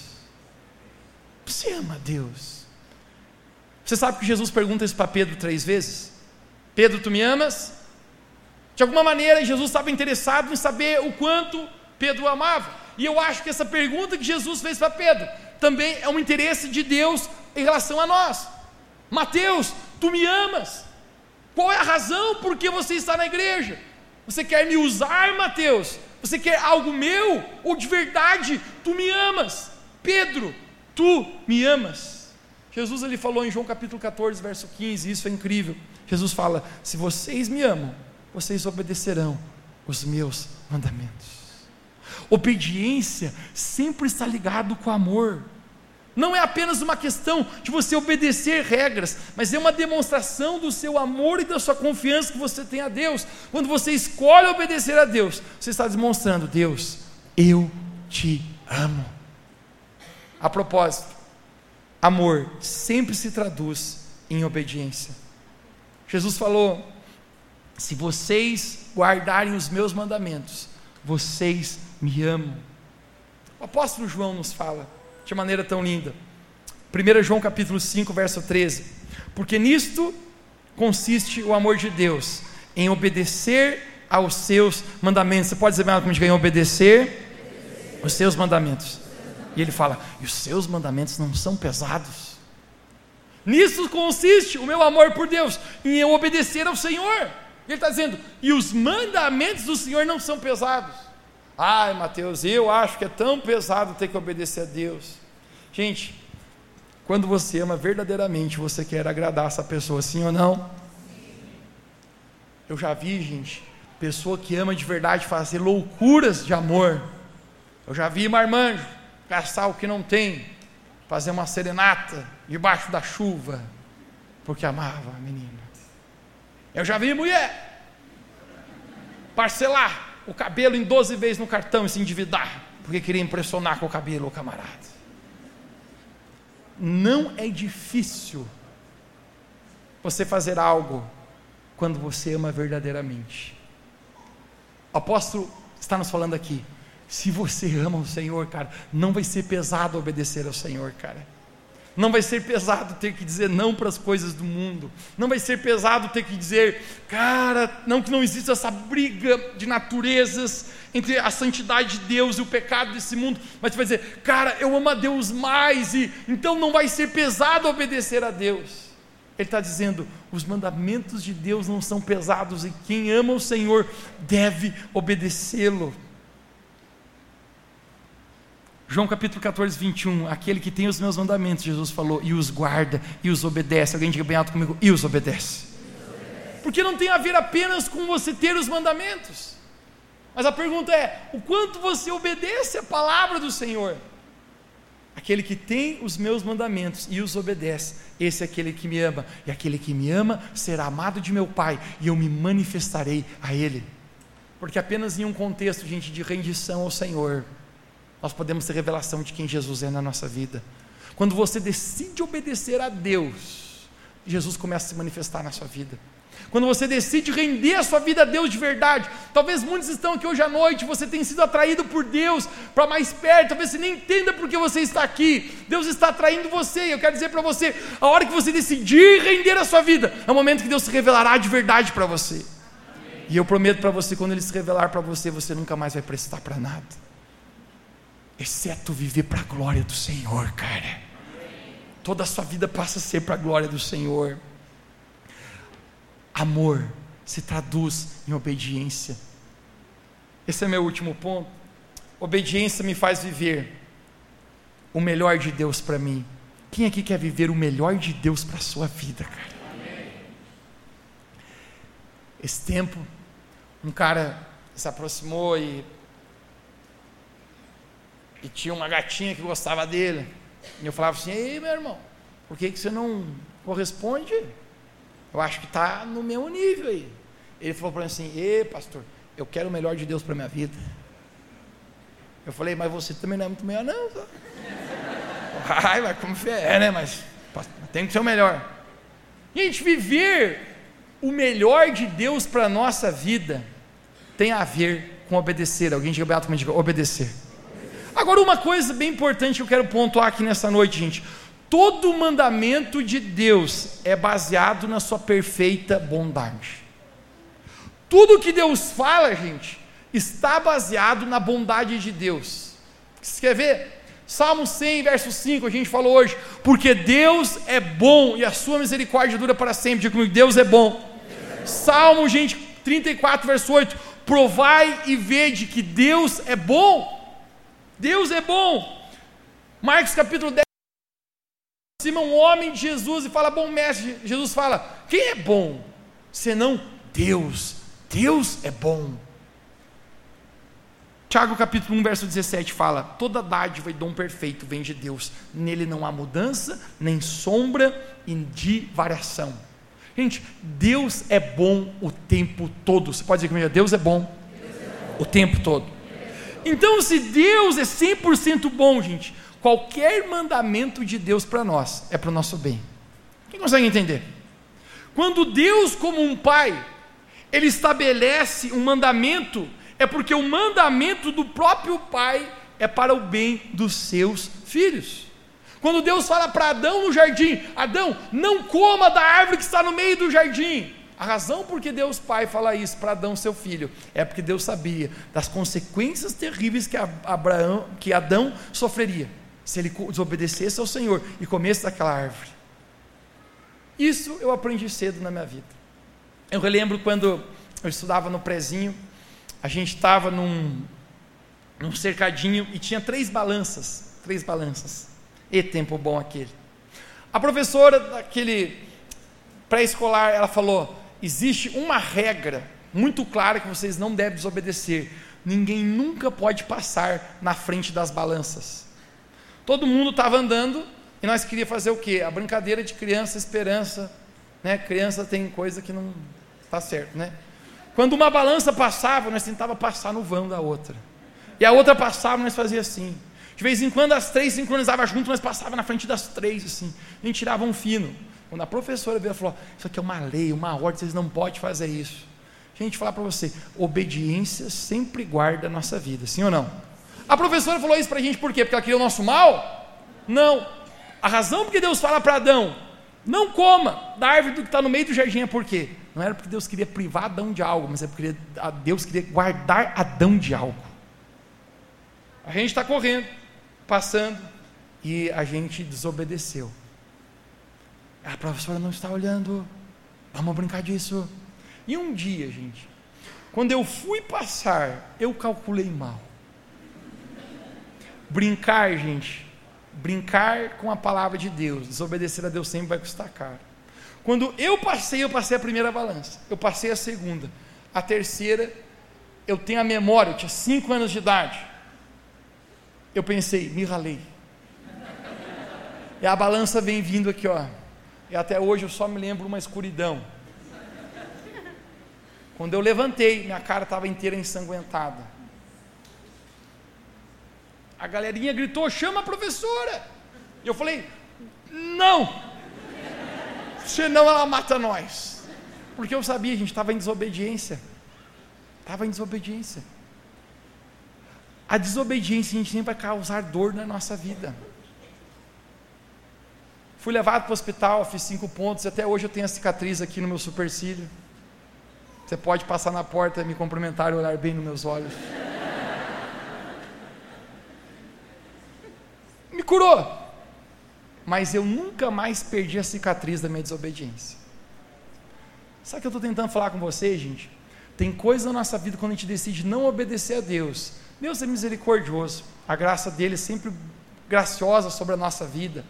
Você ama Deus? Você sabe que Jesus pergunta isso para Pedro três vezes? Pedro, tu me amas? De alguma maneira, Jesus estava interessado em saber o quanto Pedro o amava. E eu acho que essa pergunta que Jesus fez para Pedro também é um interesse de Deus em relação a nós. Mateus, tu me amas. Qual é a razão por que você está na igreja? Você quer me usar, Mateus? Você quer algo meu? Ou de verdade tu me amas? Pedro, tu me amas. Jesus ele falou em João capítulo 14, verso 15, isso é incrível. Jesus fala: "Se vocês me amam, vocês obedecerão os meus mandamentos". Obediência sempre está ligado com amor. Não é apenas uma questão de você obedecer regras, mas é uma demonstração do seu amor e da sua confiança que você tem a Deus. Quando você escolhe obedecer a Deus, você está demonstrando: Deus, eu te amo. A propósito, amor sempre se traduz em obediência. Jesus falou: se vocês guardarem os meus mandamentos, vocês me amam. O apóstolo João nos fala de maneira tão linda. 1 João capítulo 5, verso 13. Porque nisto consiste o amor de Deus, em obedecer aos seus mandamentos. Você pode dizer mais comigo, em obedecer os seus mandamentos. E ele fala: e os seus mandamentos não são pesados. Nisso consiste o meu amor por Deus, em eu obedecer ao Senhor. Ele está dizendo: e os mandamentos do Senhor não são pesados. Ai, Mateus, eu acho que é tão pesado ter que obedecer a Deus. Gente, quando você ama verdadeiramente, você quer agradar essa pessoa, sim ou não? Eu já vi, gente, pessoa que ama de verdade fazer loucuras de amor. Eu já vi marmanjo, casal que não tem, fazer uma serenata debaixo da chuva, porque amava a menina. Eu já vi mulher parcelar o cabelo em 12 vezes no cartão e se endividar, porque queria impressionar com o cabelo o camarada. Não é difícil você fazer algo quando você ama verdadeiramente. O apóstolo está nos falando aqui. Se você ama o Senhor, cara, não vai ser pesado obedecer ao Senhor, cara. Não vai ser pesado ter que dizer não para as coisas do mundo. Não vai ser pesado ter que dizer, cara, não que não exista essa briga de naturezas entre a santidade de Deus e o pecado desse mundo, mas você vai dizer, cara, eu amo a Deus mais, e então não vai ser pesado obedecer a Deus. Ele está dizendo: os mandamentos de Deus não são pesados e quem ama o Senhor deve obedecê-lo. João capítulo 14, 21. Aquele que tem os meus mandamentos, Jesus falou, e os guarda e os obedece. Alguém diga bem alto comigo: e os obedece. Porque não tem a ver apenas com você ter os mandamentos. Mas a pergunta é: o quanto você obedece a palavra do Senhor? Aquele que tem os meus mandamentos e os obedece, esse é aquele que me ama, e aquele que me ama será amado de meu Pai, e eu me manifestarei a Ele. Porque apenas em um contexto, gente, de rendição ao Senhor, nós podemos ter revelação de quem Jesus é na nossa vida. Quando você decide obedecer a Deus, Jesus começa a se manifestar na sua vida. Quando você decide render a sua vida a Deus de verdade, talvez muitos estão aqui hoje à noite, você tem sido atraído por Deus para mais perto, talvez você nem entenda porque você está aqui. Deus está atraindo você, e eu quero dizer para você, a hora que você decidir render a sua vida, é o momento que Deus se revelará de verdade para você. E eu prometo para você, quando Ele se revelar para você, você nunca mais vai prestar para nada exceto viver para a glória do Senhor, cara. Toda a sua vida passa a ser para a glória do Senhor. Amor se traduz em obediência. Esse é meu último ponto. Obediência me faz viver o melhor de Deus para mim. Quem aqui quer viver o melhor de Deus para a sua vida, cara? Esse tempo, um cara se aproximou e e tinha uma gatinha que gostava dele. E eu falava assim: Ei, meu irmão, por que, que você não corresponde? Eu acho que está no mesmo nível aí. Ele falou para mim assim: Ei, pastor, eu quero o melhor de Deus para minha vida. Eu falei, mas você também não é muito melhor, não. Ai, mas como é, né? Mas tem que ser o melhor. Gente, viver o melhor de Deus para a nossa vida tem a ver com obedecer. Alguém diga beato diga obedecer. Agora, uma coisa bem importante que eu quero pontuar aqui nessa noite, gente. Todo mandamento de Deus é baseado na sua perfeita bondade. Tudo que Deus fala, gente, está baseado na bondade de Deus. Você quer ver? Salmo 100, verso 5, a gente falou hoje, porque Deus é bom e a sua misericórdia dura para sempre. Diga comigo, Deus é bom. Salmo, gente, 34, verso 8, provai e vede que Deus é bom. Deus é bom. Marcos capítulo 10, aproxima um homem de Jesus e fala, bom mestre, Jesus fala, quem é bom? Senão Deus, Deus é bom. Tiago capítulo 1, verso 17 fala: Toda dádiva e dom perfeito vem de Deus, nele não há mudança, nem sombra de variação. Gente, Deus é bom o tempo todo. Você pode dizer comigo, Deus é bom, Deus é bom. o tempo todo. Então, se Deus é 100% bom, gente, qualquer mandamento de Deus para nós é para o nosso bem. Quem consegue entender? Quando Deus, como um pai, ele estabelece um mandamento é porque o mandamento do próprio Pai é para o bem dos seus filhos. Quando Deus fala para Adão no jardim: Adão, não coma da árvore que está no meio do jardim. A razão por que Deus Pai fala isso para Adão, seu filho, é porque Deus sabia das consequências terríveis que, Abraão, que Adão sofreria se ele desobedecesse ao Senhor e comesse daquela árvore. Isso eu aprendi cedo na minha vida. Eu relembro quando eu estudava no prezinho, a gente estava num, num cercadinho e tinha três balanças, três balanças. E tempo bom aquele. A professora daquele pré-escolar, ela falou: existe uma regra muito clara que vocês não devem desobedecer. Ninguém nunca pode passar na frente das balanças. Todo mundo estava andando e nós queríamos fazer o quê? A brincadeira de criança, esperança. Né? Criança tem coisa que não está certo, né? Quando uma balança passava, nós tentava passar no vão da outra. E a outra passava, nós fazia assim. De vez em quando as três sincronizavam junto, nós passava na frente das três assim. A gente tirava um fino. Quando a professora veio e falou: Isso aqui é uma lei, uma ordem, vocês não podem fazer isso. Gente, falar para você: obediência sempre guarda a nossa vida, sim ou não? A professora falou isso para a gente por quê? Porque ela queria o nosso mal? Não. A razão porque Deus fala para Adão: Não coma da árvore que está no meio do jardim é por quê? Não era porque Deus queria privar Adão de algo, mas é porque Deus queria guardar Adão de algo. A gente está correndo, passando, e a gente desobedeceu. A professora não está olhando, vamos brincar disso. E um dia, gente, quando eu fui passar, eu calculei mal. Brincar, gente, brincar com a palavra de Deus, desobedecer a Deus sempre vai custar caro. Quando eu passei, eu passei a primeira balança, eu passei a segunda, a terceira, eu tenho a memória, eu tinha cinco anos de idade. Eu pensei, me ralei. E a balança vem vindo aqui, ó. E até hoje eu só me lembro uma escuridão. Quando eu levantei, minha cara estava inteira ensanguentada. A galerinha gritou: chama a professora. E eu falei: não, senão ela mata nós. Porque eu sabia, a gente estava em desobediência. Estava em desobediência. A desobediência, a gente sempre vai causar dor na nossa vida. Fui levado para o hospital, fiz cinco pontos, até hoje eu tenho a cicatriz aqui no meu supercílio. Você pode passar na porta, me cumprimentar e olhar bem nos meus olhos. Me curou mas eu nunca mais perdi a cicatriz da minha desobediência. Sabe o que eu estou tentando falar com você, gente? Tem coisa na nossa vida quando a gente decide não obedecer a Deus. Deus é misericordioso, a graça dele é sempre graciosa sobre a nossa vida.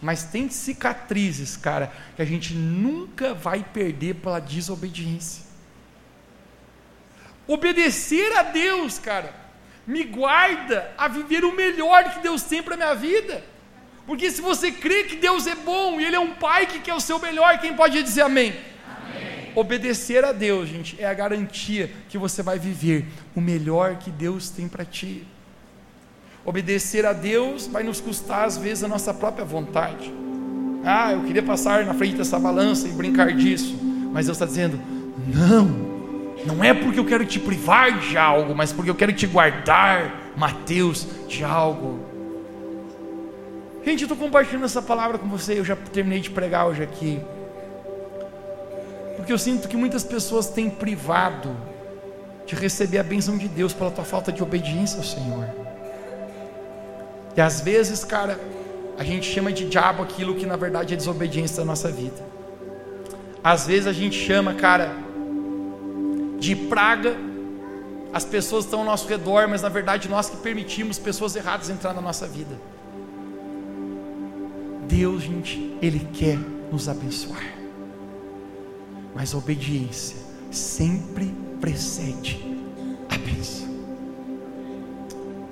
Mas tem cicatrizes, cara, que a gente nunca vai perder pela desobediência. Obedecer a Deus, cara, me guarda a viver o melhor que Deus tem para a minha vida. Porque se você crê que Deus é bom e Ele é um Pai que quer o seu melhor, quem pode dizer amém? amém? Obedecer a Deus, gente, é a garantia que você vai viver o melhor que Deus tem para ti. Obedecer a Deus vai nos custar, às vezes, a nossa própria vontade. Ah, eu queria passar na frente dessa balança e brincar disso. Mas Deus está dizendo: não, não é porque eu quero te privar de algo, mas porque eu quero te guardar, Mateus, de algo. Gente, eu estou compartilhando essa palavra com você. Eu já terminei de pregar hoje aqui. Porque eu sinto que muitas pessoas têm privado de receber a bênção de Deus pela tua falta de obediência ao Senhor. E às vezes, cara, a gente chama de diabo aquilo que na verdade é desobediência da nossa vida. Às vezes a gente chama, cara, de praga as pessoas estão ao nosso redor, mas na verdade nós que permitimos pessoas erradas entrar na nossa vida. Deus, gente, Ele quer nos abençoar, mas a obediência sempre precede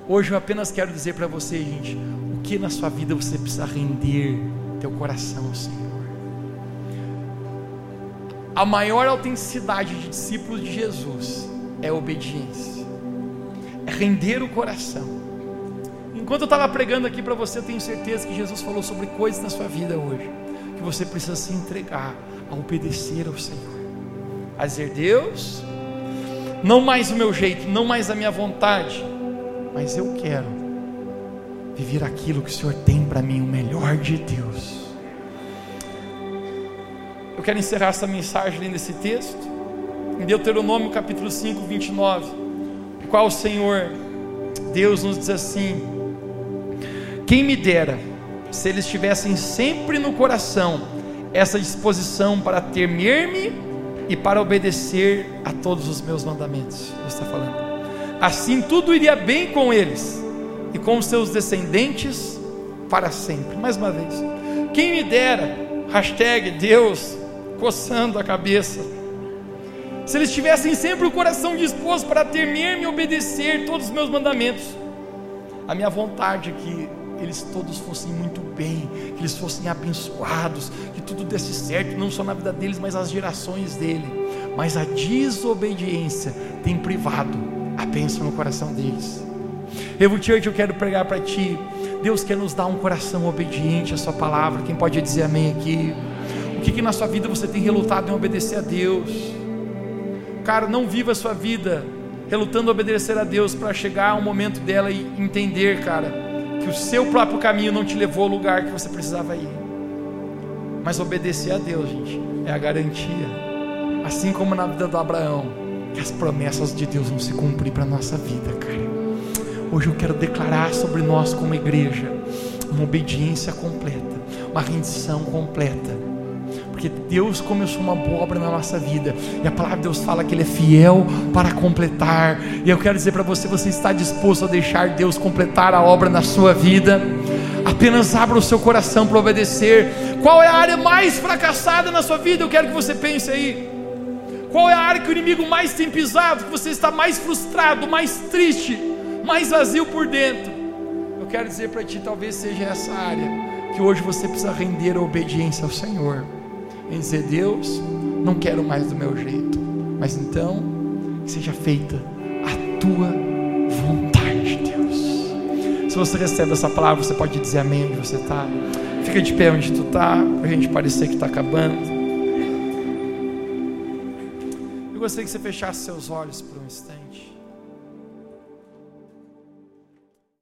Hoje eu apenas quero dizer para você, gente, o que na sua vida você precisa render teu coração ao Senhor. A maior autenticidade de discípulos de Jesus é obediência, é render o coração. Enquanto eu estava pregando aqui para você, eu tenho certeza que Jesus falou sobre coisas na sua vida hoje, que você precisa se entregar a obedecer ao Senhor, a dizer: Deus, não mais o meu jeito, não mais a minha vontade, mas eu quero viver aquilo que o Senhor tem para mim, o melhor de Deus. Eu quero encerrar essa mensagem lendo esse texto, em Deuteronômio capítulo 5, 29, no qual o Senhor, Deus nos diz assim: Quem me dera, se eles tivessem sempre no coração essa disposição para temer-me e para obedecer a todos os meus mandamentos. Deus está falando. Assim tudo iria bem com eles e com os seus descendentes para sempre. Mais uma vez. Quem me dera, hashtag Deus coçando a cabeça. Se eles tivessem sempre o coração disposto para temer-me e obedecer todos os meus mandamentos. A minha vontade é que eles todos fossem muito bem, que eles fossem abençoados, que tudo desse certo, não só na vida deles, mas as gerações dele. Mas a desobediência tem privado a bênção no coração deles. Evo Church, eu quero pregar para ti. Deus quer nos dar um coração obediente à Sua palavra. Quem pode dizer amém aqui? O que, que na sua vida você tem relutado em obedecer a Deus? Cara, não viva a sua vida relutando a obedecer a Deus para chegar ao momento dela e entender, cara, que o seu próprio caminho não te levou ao lugar que você precisava ir. Mas obedecer a Deus, gente, é a garantia. Assim como na vida do Abraão, que as promessas de Deus vão se cumprir para a nossa vida, cara. Hoje eu quero declarar sobre nós como igreja uma obediência completa, uma rendição completa porque Deus começou uma boa obra na nossa vida, e a palavra de Deus fala que Ele é fiel para completar, e eu quero dizer para você: você está disposto a deixar Deus completar a obra na sua vida? Apenas abra o seu coração para obedecer. Qual é a área mais fracassada na sua vida? Eu quero que você pense aí. Qual é a área que o inimigo mais tem pisado? Que você está mais frustrado, mais triste, mais vazio por dentro? Eu quero dizer para ti, talvez seja essa área que hoje você precisa render a obediência ao Senhor em dizer: Deus, não quero mais do meu jeito, mas então que seja feita a tua vontade, Deus. Se você recebe essa palavra, você pode dizer amém onde você está. Fica de pé onde tu está, para a gente parecer que está acabando. Eu gostaria que você fechasse seus olhos por um instante.